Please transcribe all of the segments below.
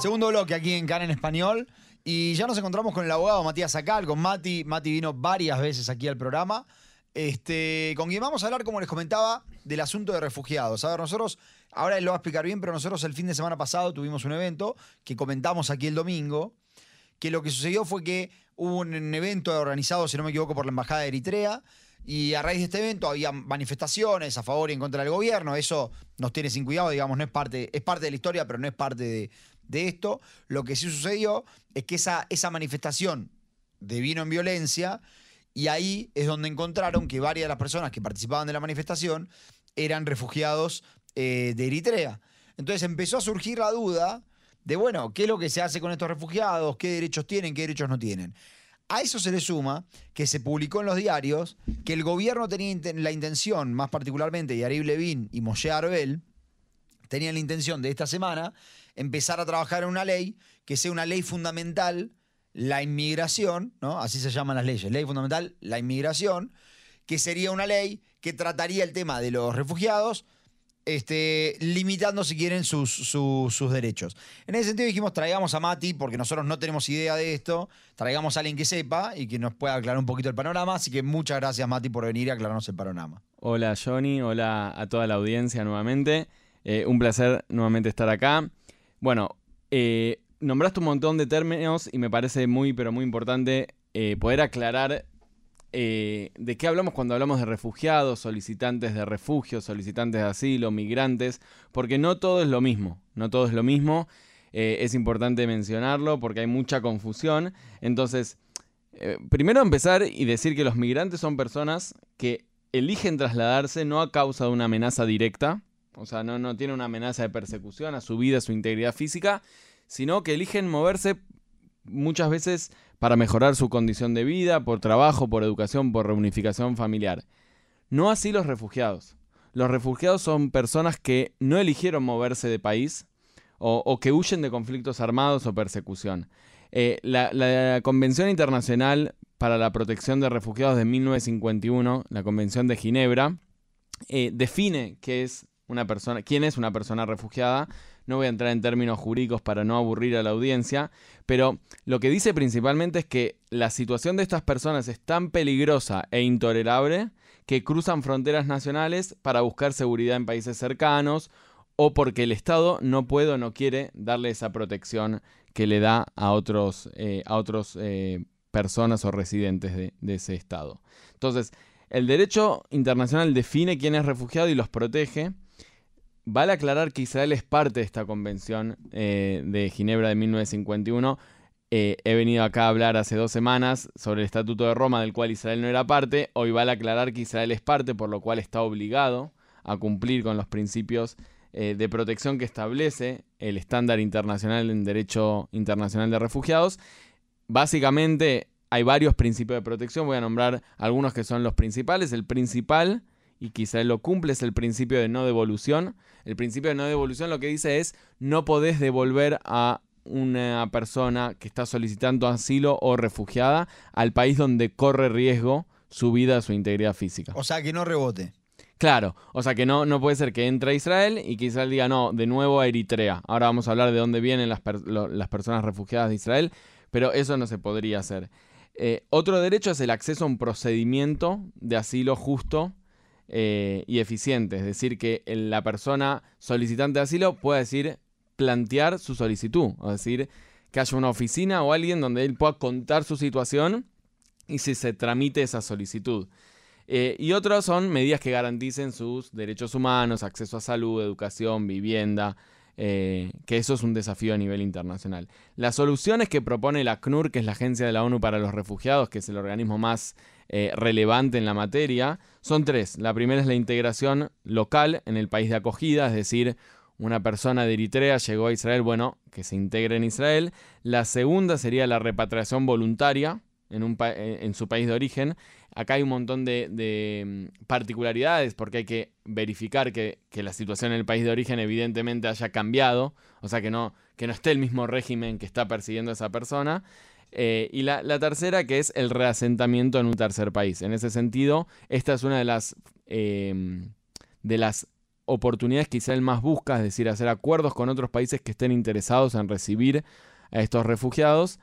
Segundo bloque aquí en Can en Español. Y ya nos encontramos con el abogado Matías Acal, con Mati. Mati vino varias veces aquí al programa. Este, con quien vamos a hablar, como les comentaba, del asunto de refugiados. A ver, nosotros, ahora él lo va a explicar bien, pero nosotros el fin de semana pasado tuvimos un evento que comentamos aquí el domingo, que lo que sucedió fue que hubo un evento organizado, si no me equivoco, por la Embajada de Eritrea, y a raíz de este evento había manifestaciones a favor y en contra del gobierno. Eso nos tiene sin cuidado, digamos, no es parte, es parte de la historia, pero no es parte de, de esto. Lo que sí sucedió es que esa, esa manifestación devino en violencia y ahí es donde encontraron que varias de las personas que participaban de la manifestación eran refugiados eh, de Eritrea. Entonces empezó a surgir la duda de, bueno, ¿qué es lo que se hace con estos refugiados? ¿Qué derechos tienen? ¿Qué derechos no tienen? A eso se le suma que se publicó en los diarios que el gobierno tenía la intención, más particularmente Yarib Levin y Moshe Arbel, tenían la intención de esta semana empezar a trabajar en una ley que sea una ley fundamental, la inmigración, ¿no? Así se llaman las leyes, ley fundamental, la inmigración, que sería una ley que trataría el tema de los refugiados, este, limitando, si quieren, sus, sus, derechos. En ese sentido dijimos, traigamos a Mati, porque nosotros no tenemos idea de esto, traigamos a alguien que sepa y que nos pueda aclarar un poquito el panorama, así que muchas gracias Mati por venir y aclararnos el panorama. Hola Johnny, hola a toda la audiencia nuevamente, eh, un placer nuevamente estar acá. Bueno, eh, nombraste un montón de términos y me parece muy, pero muy importante eh, poder aclarar eh, de qué hablamos cuando hablamos de refugiados, solicitantes de refugio, solicitantes de asilo, migrantes, porque no todo es lo mismo, no todo es lo mismo. es importante mencionarlo porque hay mucha confusión. Entonces, primero empezar y decir que los migrantes son personas que eligen trasladarse no a causa de una amenaza directa, o sea, no, no tiene una amenaza de persecución a su vida, a su integridad física, sino que eligen moverse muchas veces para mejorar su condición de vida, por trabajo, por educación, por reunificación familiar. No así los refugiados. Los refugiados son personas que no eligieron moverse de país o, que huyen de conflictos armados o persecución. Eh, la, Convención Internacional para la Protección de Refugiados de 1951, la Convención de Ginebra, eh, define qué es una persona, quién es una persona refugiada. No voy a entrar en términos jurídicos para no aburrir a la audiencia, pero lo que dice principalmente es que la situación de estas personas es tan peligrosa e intolerable que cruzan fronteras nacionales para buscar seguridad en países cercanos o porque el Estado no puede o no quiere darle esa protección que le da a otros, eh, a otros eh, personas o residentes de, de ese Estado. Entonces, el derecho internacional define quién es refugiado y los protege Vale aclarar que Israel es parte de esta convención eh, de Ginebra de 1951. Eh, he venido acá a hablar hace dos semanas sobre el Estatuto de Roma, del cual Israel no era parte. Hoy vale aclarar que Israel es parte, por lo cual está obligado a cumplir con los principios eh, de protección que establece el estándar internacional en derecho internacional de refugiados. Básicamente hay varios principios de protección, voy a nombrar algunos que son los principales. El principal y quizá lo cumple, es el principio de no devolución. El principio de no devolución lo que dice es no podés devolver a una persona que está solicitando asilo o refugiada al país donde corre riesgo su vida, su integridad física. O sea, que no rebote. Claro, o sea que no, no puede ser que entre a Israel y que Israel diga no, de nuevo a Eritrea. Ahora vamos a hablar de dónde vienen las, las personas refugiadas de Israel, pero eso no se podría hacer. Eh, otro derecho es el acceso a un procedimiento de asilo justo eh, y eficiente. Es decir, que la persona solicitante de asilo pueda decir, plantear su solicitud. Es decir, que haya una oficina o alguien donde él pueda contar su situación y si se tramite esa solicitud. Eh, y otros son medidas que garanticen sus derechos humanos, acceso a salud, educación, vivienda, eh, que eso es un desafío a nivel internacional. Las soluciones que propone la ACNUR, que es la Agencia de la ONU para los Refugiados, que es el organismo más eh, relevante en la materia, son tres. La primera es la integración local en el país de acogida, es decir, una persona de Eritrea llegó a Israel, bueno, que se integre en Israel. La segunda sería la repatriación voluntaria en, eh, su país de origen. Acá hay un montón de, mm, particularidades porque hay que verificar que, la situación en el país de origen evidentemente haya cambiado, o sea que no, que no esté el mismo régimen que está persiguiendo a esa persona. Eh, y la, tercera, que es el reasentamiento en un tercer país. En ese sentido, esta es una de las, em, de las oportunidades que Israel más busca, es decir, hacer acuerdos con otros países que estén interesados en recibir a estos refugiados,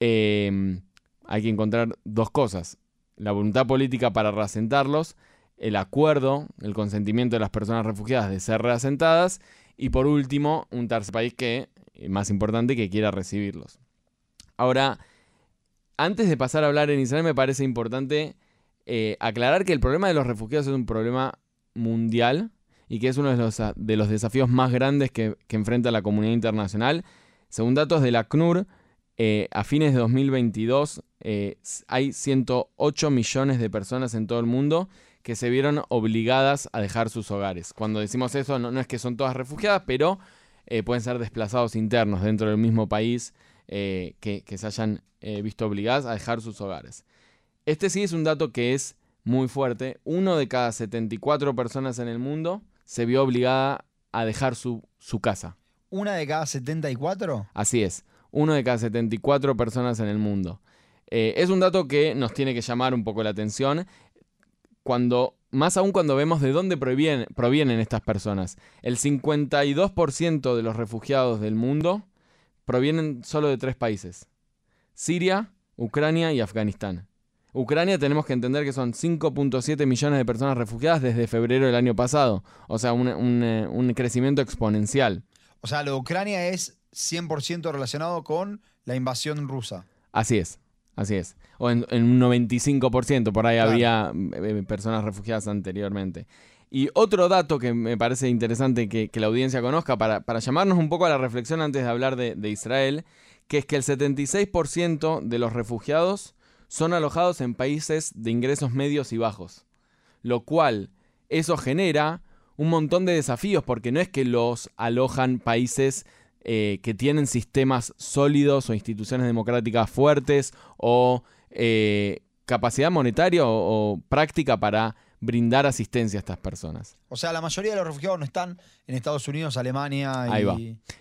eh, hay que encontrar dos cosas. La voluntad política para reasentarlos, el acuerdo, el consentimiento de las personas refugiadas de ser reasentadas y por último, un tercer país que, eh, más importante, que quiera recibirlos. Ahora, antes de pasar a hablar en Israel, me parece importante eh, aclarar que el problema de los refugiados es un problema mundial y que es uno de los, de los desafíos más grandes que, enfrenta la comunidad internacional. Según datos de la CNUR, eh, a fines de 2022 hay 108 millones de personas en todo el mundo que se vieron obligadas a dejar sus hogares. Cuando decimos eso, no, es que son todas refugiadas, pero eh, pueden ser desplazados internos dentro del mismo país eh, que, se hayan eh, visto obligadas a dejar sus hogares. Este sí es un dato que es muy fuerte. Uno de cada 74 personas en el mundo se vio obligada a dejar su, su casa. ¿Una de cada 74? Así es. Uno de cada 74 personas en el mundo. es un dato que nos tiene que llamar un poco la atención cuando, más aún cuando vemos de dónde provienen, provienen estas personas. El 52% de los refugiados del mundo provienen solo de tres países. Siria, Ucrania y Afganistán. Ucrania tenemos que entender que son 5.7 millones de personas refugiadas desde febrero del año pasado. O sea, un, un crecimiento exponencial. O sea, lo de Ucrania es 100% relacionado con la invasión rusa. Así es. Así es. O en, un 95%, por ahí había eh, personas refugiadas anteriormente. Y otro dato que me parece interesante que, la audiencia conozca para, llamarnos un poco a la reflexión antes de hablar de, de Israel, que es que el 76% de los refugiados son alojados en países de ingresos medios y bajos. Lo cual, eso genera un montón de desafíos, porque no es que los alojan países eh, que tienen sistemas sólidos o instituciones democráticas fuertes o eh, capacidad monetaria o, práctica para brindar asistencia a estas personas. O sea, la mayoría de los refugiados no están en Estados Unidos, Alemania y... Ahí va.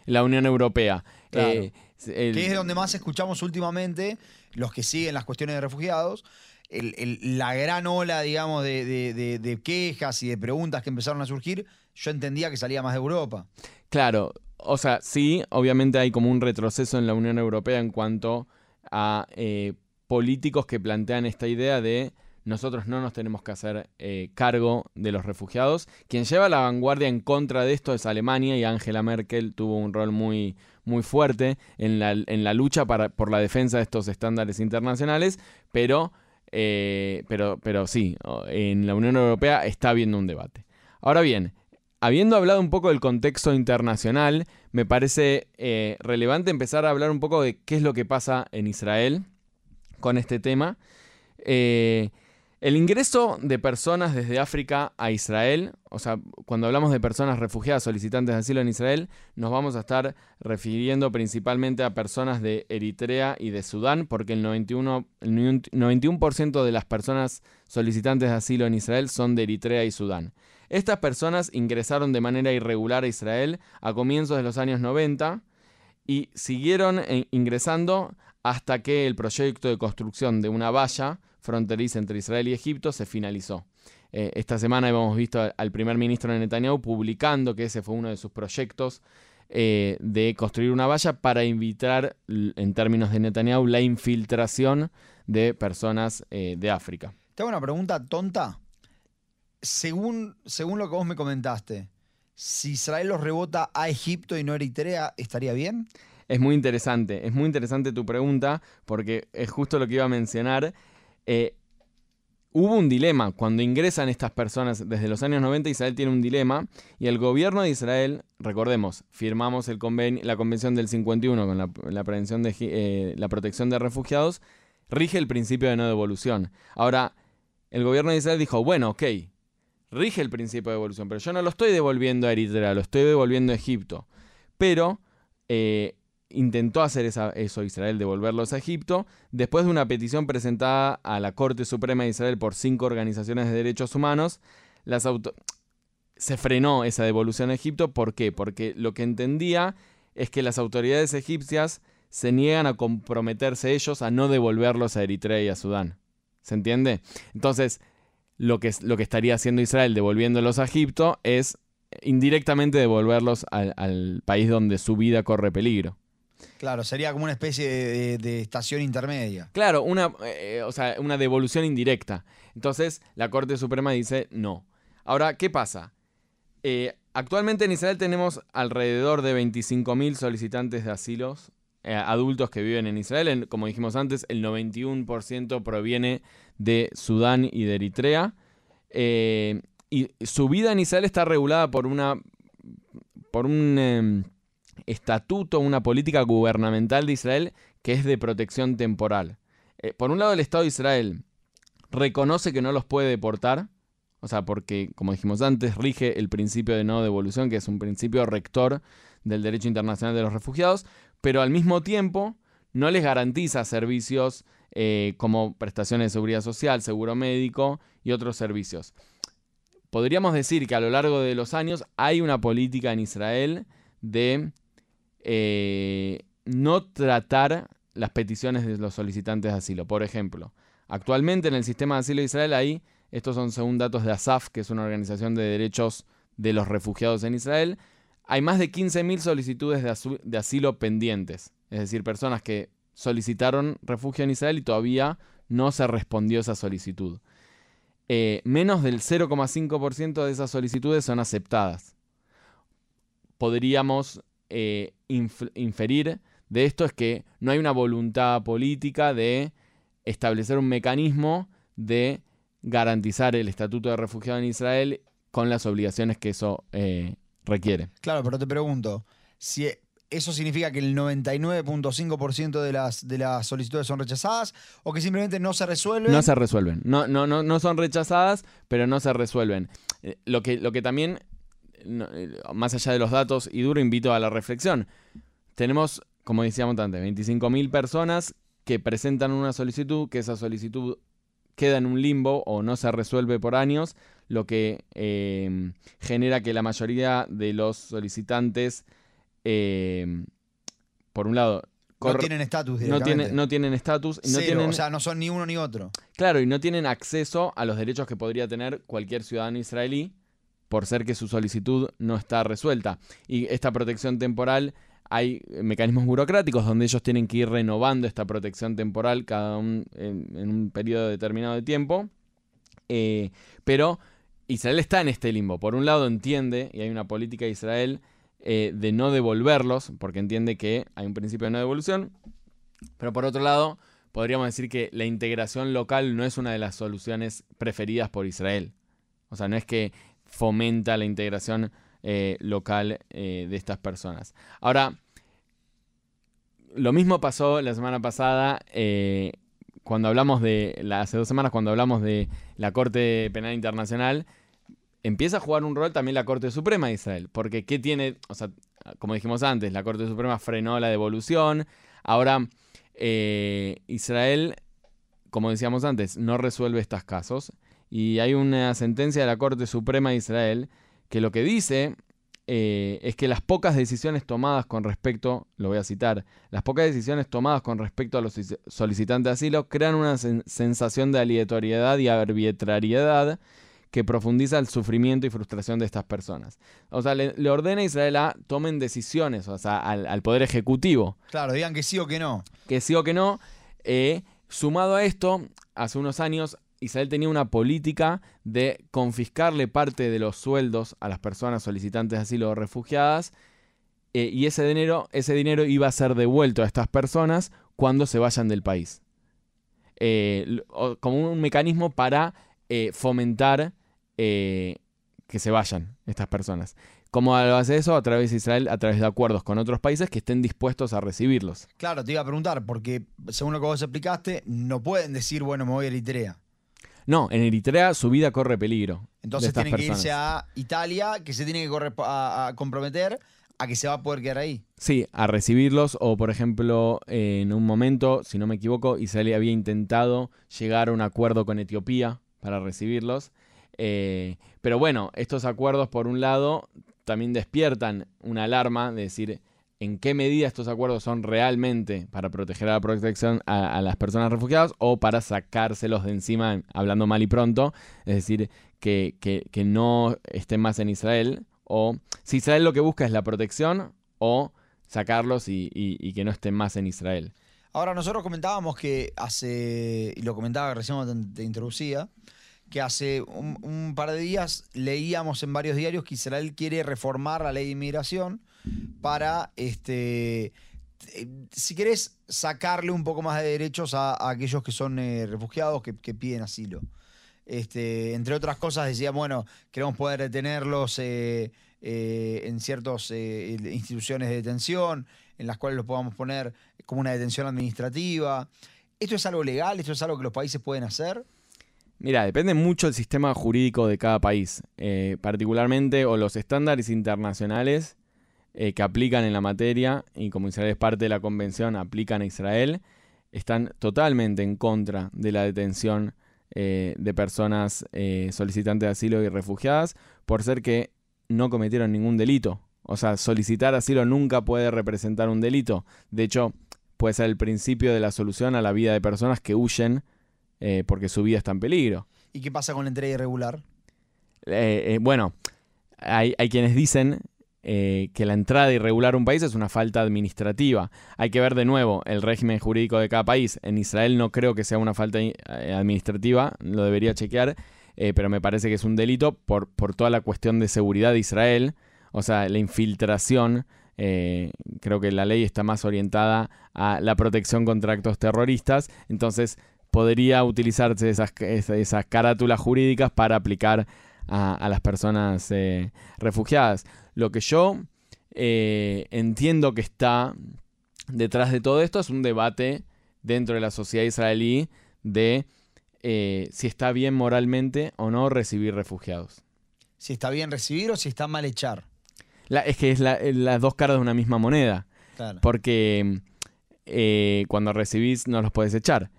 La Unión Europea. Eh, que es donde más escuchamos últimamente los que siguen las cuestiones de refugiados. la gran ola, digamos, de, de, quejas y de preguntas que empezaron a surgir, yo entendía que salía más de Europa. Claro, o sea, sí, obviamente hay como un retroceso en la Unión Europea en cuanto a eh, políticos que plantean esta idea de nosotros no nos tenemos que hacer eh, cargo de los refugiados. Quien lleva la vanguardia en contra de esto es Alemania y Angela Merkel tuvo un rol muy, muy fuerte en la, en la lucha para, por la defensa de estos estándares internacionales, pero, eh, pero, pero sí, en la Unión Europea está habiendo un debate. Ahora bien, habiendo hablado un poco del contexto internacional, me parece eh, relevante empezar a hablar un poco de qué es lo que pasa en Israel con este tema. El ingreso de personas desde África a Israel, o sea, cuando hablamos de personas refugiadas solicitantes de asilo en Israel, nos vamos a estar refiriendo principalmente a personas de Eritrea y de Sudán, porque el 91%, el 91 de las personas solicitantes de asilo en Israel son de Eritrea y Sudán. Estas personas ingresaron de manera irregular a Israel a comienzos de los años 90 y siguieron eh, ingresando hasta que el proyecto de construcción de una valla fronteriza entre Israel y Egipto se finalizó. Eh, esta semana hemos visto al primer ministro Netanyahu publicando que ese fue uno de sus proyectos eh, de construir una valla para evitar, en términos de Netanyahu, la infiltración de personas de África. Tengo una pregunta tonta según, según lo que vos me comentaste, si Israel los rebota a Egipto y no a Eritrea, ¿estaría bien? Es muy interesante, es muy interesante tu pregunta, porque es justo lo que iba a mencionar. Eh, hubo un dilema. Cuando ingresan estas personas desde los años 90, Israel tiene un dilema. Y el gobierno de Israel, recordemos, firmamos el la Convención del 51 con la, prevención de, eh, la protección de refugiados, rige el principio de no devolución. Ahora, el gobierno de Israel dijo, bueno, ok, rige el principio de devolución, pero yo no lo estoy devolviendo a Eritrea, lo estoy devolviendo a Egipto. Pero eh, intentó hacer eso Israel, devolverlos a Egipto, después de una petición presentada a la Corte Suprema de Israel por cinco organizaciones de derechos humanos, se frenó esa devolución a Egipto. ¿Por qué? Porque lo que entendía es que las autoridades egipcias se niegan a comprometerse ellos a no devolverlos a Eritrea y a Sudán. ¿Se entiende? Entonces, lo que, lo que estaría haciendo Israel devolviéndolos a Egipto es indirectamente devolverlos al país donde su vida corre peligro. Claro, sería como una especie de, estación intermedia. Claro, una, eh, o sea, una devolución indirecta. Entonces, la Corte Suprema dice no. Ahora, ¿qué pasa? Eh, actualmente en Israel tenemos alrededor de 25.000 solicitantes de asilos eh, adultos que viven en Israel. En- como dijimos antes, el 91% proviene de Sudán y de Eritrea. Y su vida en Israel está regulada por una por un em, estatuto, una política gubernamental de Israel que es de protección temporal. Eh, por un lado, el Estado de Israel reconoce que no los puede deportar, o sea, porque, como dijimos antes, rige el principio de no devolución, que es un principio rector del derecho internacional de los refugiados, pero al mismo tiempo no les garantiza servicios eh, como prestaciones de seguridad social, seguro médico y otros servicios. Podríamos decir que a lo largo de los años hay una política en Israel de eh, no tratar las peticiones de los solicitantes de asilo. Por ejemplo, actualmente en el sistema de asilo de Israel hay, estos son según datos de ASAF, que es una organización de derechos de los refugiados en Israel, hay más de 15.000 solicitudes de, asilo pendientes. Es decir, personas que solicitaron refugio en Israel y todavía no se respondió esa solicitud. Eh, menos del 0,5% de esas solicitudes son aceptadas. Podríamos eh, inf- inferir de esto es que no hay una voluntad política de establecer un mecanismo de garantizar el estatuto de refugiado en Israel con las obligaciones que eso eh, requiere. Claro, pero te pregunto, si eso significa que el 99.5% de las, de las solicitudes son rechazadas o que simplemente no se resuelven. No se resuelven. No, no, no, no son rechazadas, pero no se resuelven. Eh, lo, que, lo que también, no, eh, más allá de los datos, y duro, invito a la reflexión. Tenemos, como decíamos antes, 25.000 personas que presentan una solicitud, que esa solicitud queda en un limbo o no se resuelve por años, lo que eh, genera que la mayoría de los solicitantes, eh, por un lado, no tienen estatus no, tiene- no tienen estatus, no tienen O sea, no son ni uno ni otro. Claro, y no tienen acceso a los derechos que podría tener cualquier ciudadano israelí por ser que su solicitud no está resuelta. Y esta protección temporal, hay mecanismos burocráticos donde ellos tienen que ir renovando esta protección temporal cada en un periodo determinado de tiempo. Eh, pero Israel está en este limbo. Por un lado entiende, y hay una política de Israel eh, de no devolverlos, porque entiende que hay un principio de no devolución. Pero por otro lado, podríamos decir que la integración local no es una de las soluciones preferidas por Israel. O sea, no es que fomenta la integración eh, local eh, de estas personas. Ahora, lo mismo pasó la semana pasada eh, cuando hablamos de, la- hace dos semanas cuando hablamos de la Corte Penal Internacional, empieza a jugar un rol también la Corte Suprema de Israel. Porque ¿qué tiene? O sea, como dijimos antes, la Corte Suprema frenó la devolución. Ahora, Israel, como decíamos antes, no resuelve estos casos. Y hay una sentencia de la Corte Suprema de Israel que lo que dice eh, es que las pocas decisiones tomadas con respecto, lo voy a citar, las pocas decisiones tomadas con respecto a los solicit- solicitantes de asilo crean una sen- sensación de aleatoriedad y arbitrariedad que profundiza el sufrimiento y frustración de estas personas. O sea, le, le ordena a Israel a tomen decisiones, o sea, al, al Poder Ejecutivo, Claro, digan que sí o que no. que sí o que no. eh, sumado a esto, hace unos años Israel tenía una política de confiscarle parte de los sueldos a las personas solicitantes de asilo o refugiadas eh, y ese dinero, ese dinero iba a ser devuelto a estas personas cuando se vayan del país. Eh, como un mecanismo para eh, fomentar que se vayan estas personas. ¿Cómo lo hace eso? A través de Israel, a través de acuerdos con otros países que estén dispuestos a recibirlos. Claro, te iba a preguntar, porque según lo que vos explicaste, no pueden decir, bueno, me voy a Eritrea. No, en Eritrea su vida corre peligro. Entonces tienen que irse a Italia, que se tiene que corre- a, a comprometer a que se va a poder quedar ahí. Sí, a recibirlos o, por ejemplo, eh, en un momento, si no me equivoco, Israel había intentado llegar a un acuerdo con Etiopía para recibirlos. Eh, pero bueno, estos acuerdos, por un lado, también despiertan una alarma de decir en qué medida estos acuerdos son realmente para proteger a la protección a, las personas refugiadas o para sacárselos de encima, hablando mal y pronto, es decir, que, que- que no estén más en Israel o si Israel lo que busca es la protección o sacarlos y, que no estén más en Israel. Ahora, nosotros comentábamos que hace, y lo comentaba recién te, introducía, que hace un, par de días leíamos en varios diarios que Israel quiere reformar la ley de inmigración para, este, si querés, sacarle un poco más de derechos a, aquellos que son eh, refugiados que, piden asilo. Este, entre otras cosas, decía, bueno, queremos poder detenerlos eh, eh, en ciertas instituciones de detención, en las cuales los podamos poner como una detención administrativa. ¿Esto es algo legal? ¿Esto es algo que los países pueden hacer? Mira, depende mucho del sistema jurídico de cada país, particularmente o los estándares internacionales eh, que aplican en la materia, y como Israel es parte de la convención, aplican a Israel, están totalmente en contra de la detención eh, de personas eh, solicitantes de asilo y refugiadas por ser que no cometieron ningún delito. O sea, solicitar asilo nunca puede representar un delito. De hecho, puede ser el principio de la solución a la vida de personas que huyen porque su vida está en peligro. ¿Y qué pasa con la entrega irregular? bueno, hay, hay, quienes dicen eh, que la entrada irregular a un país es una falta administrativa. Hay que ver de nuevo el régimen jurídico de cada país. En Israel no creo que sea una falta eh, administrativa, lo debería chequear, eh, pero me parece que es un delito por, por toda la cuestión de seguridad de Israel, o sea, la infiltración. creo que la ley está más orientada a la protección contra actos terroristas, entonces podría utilizarse esas, esas carátulas jurídicas para aplicar a, las personas refugiadas. Lo que yo eh, entiendo que está detrás de todo esto es un debate dentro de la sociedad israelí de eh, si está bien moralmente o no recibir refugiados. Si está bien recibir o si está mal echar. es que es las dos caras de una misma moneda. Porque eh, cuando recibís no los puedes echar.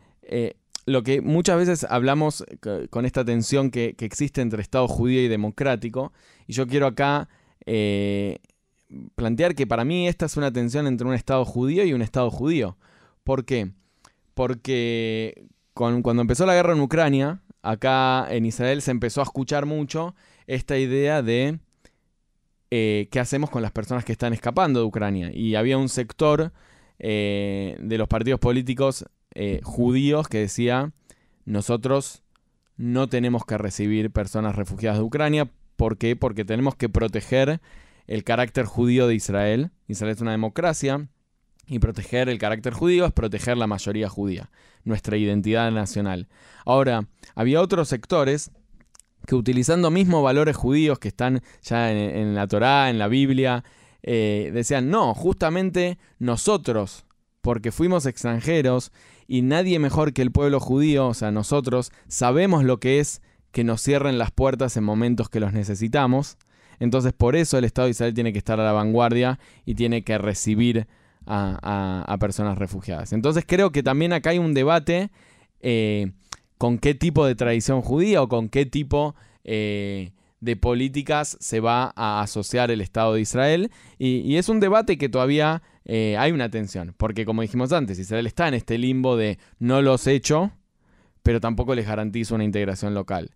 Lo que muchas veces hablamos con esta tensión que, que, existe entre Estado judío y democrático, y yo quiero acá eh, plantear que para mí esta es una tensión entre un Estado judío y un Estado judío. ¿Por qué? Porque cuando empezó la guerra en Ucrania, acá en Israel se empezó a escuchar mucho esta idea de eh, qué hacemos con las personas que están escapando de Ucrania. Y había un sector eh, de los partidos políticos judíos que decía, nosotros no tenemos que recibir personas refugiadas de Ucrania ¿Por qué? Porque tenemos que proteger el carácter judío de Israel. Israel es una democracia y proteger el carácter judío es proteger la mayoría judía, nuestra identidad nacional. Ahora, había otros sectores que utilizando mismos valores judíos que están ya en, la Torá, en la Biblia, eh, decían, no, justamente nosotros, porque fuimos extranjeros y nadie mejor que el pueblo judío, o sea, nosotros, sabemos lo que es que nos cierren las puertas en momentos que los necesitamos. Entonces por eso el Estado de Israel tiene que estar a la vanguardia y tiene que recibir a, personas refugiadas. Entonces creo que también acá hay un debate eh, con qué tipo de tradición judía o con qué tipo eh, de políticas se va a asociar el Estado de Israel. Y, es un debate que todavía eh, hay una tensión, porque como dijimos antes, Israel está en este limbo de no los he hecho, pero tampoco les garantizo una integración local.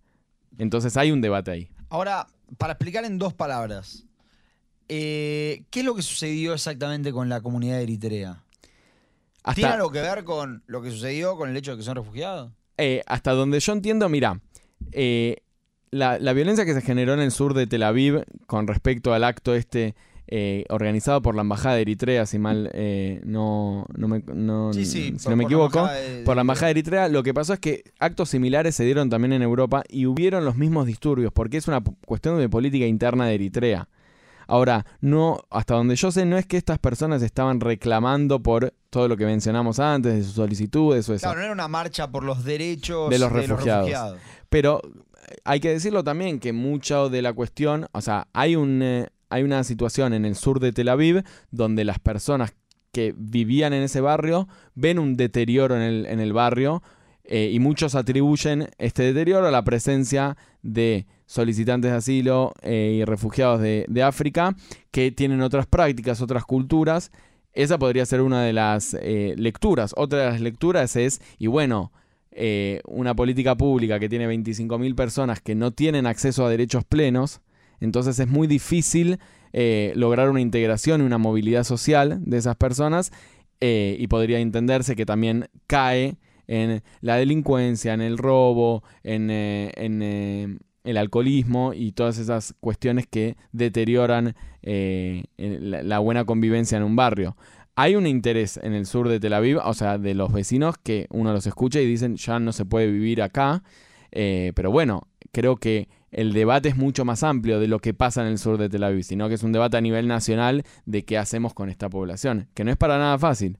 Entonces hay un debate ahí. Ahora, para explicar en dos palabras, eh, ¿qué es lo que sucedió exactamente con la comunidad eritrea? ¿Tiene algo que ver con lo que sucedió con el hecho de que son refugiados? Eh, hasta donde yo entiendo, mira, eh, la, la, violencia que se generó en el sur de Tel Aviv con respecto al acto este eh, organizado por la Embajada de Eritrea, si mal eh, no, me, si no me equivoco, por la Embajada de Eritrea, lo que pasó es que actos similares se dieron también en Europa y hubieron los mismos disturbios, porque es una cuestión de política interna de Eritrea. Ahora, no, hasta donde yo sé, no es que estas personas estaban reclamando por todo lo que mencionamos antes, de sus solicitudes o eso. Claro, no era una marcha por los derechos de los refugiados. Pero hay que decirlo también que mucho de la cuestión, o sea, hay un, eh, hay una situación en el sur de Tel Aviv donde las personas que vivían en ese barrio ven un deterioro en el, barrio eh, y muchos atribuyen este deterioro a la presencia de solicitantes de asilo eh, y refugiados de, África que tienen otras prácticas, otras culturas. Esa podría ser una de las eh, lecturas. Otra de las lecturas es, y bueno, una política pública que tiene 25.000 personas que no tienen acceso a derechos plenos, entonces es muy difícil eh, lograr una integración y una movilidad social de esas personas eh, y podría entenderse que también cae en la delincuencia, en el robo, en, en el alcoholismo y todas esas cuestiones que deterioran la buena convivencia en un barrio hay un interés en el sur de Tel Aviv, o sea, de los vecinos que uno los escucha y dicen ya no se puede vivir acá. Eh, pero bueno, creo que el debate es mucho más amplio de lo que pasa en el sur de Tel Aviv, sino que es un debate a nivel nacional de qué hacemos con esta población, que no es para nada fácil.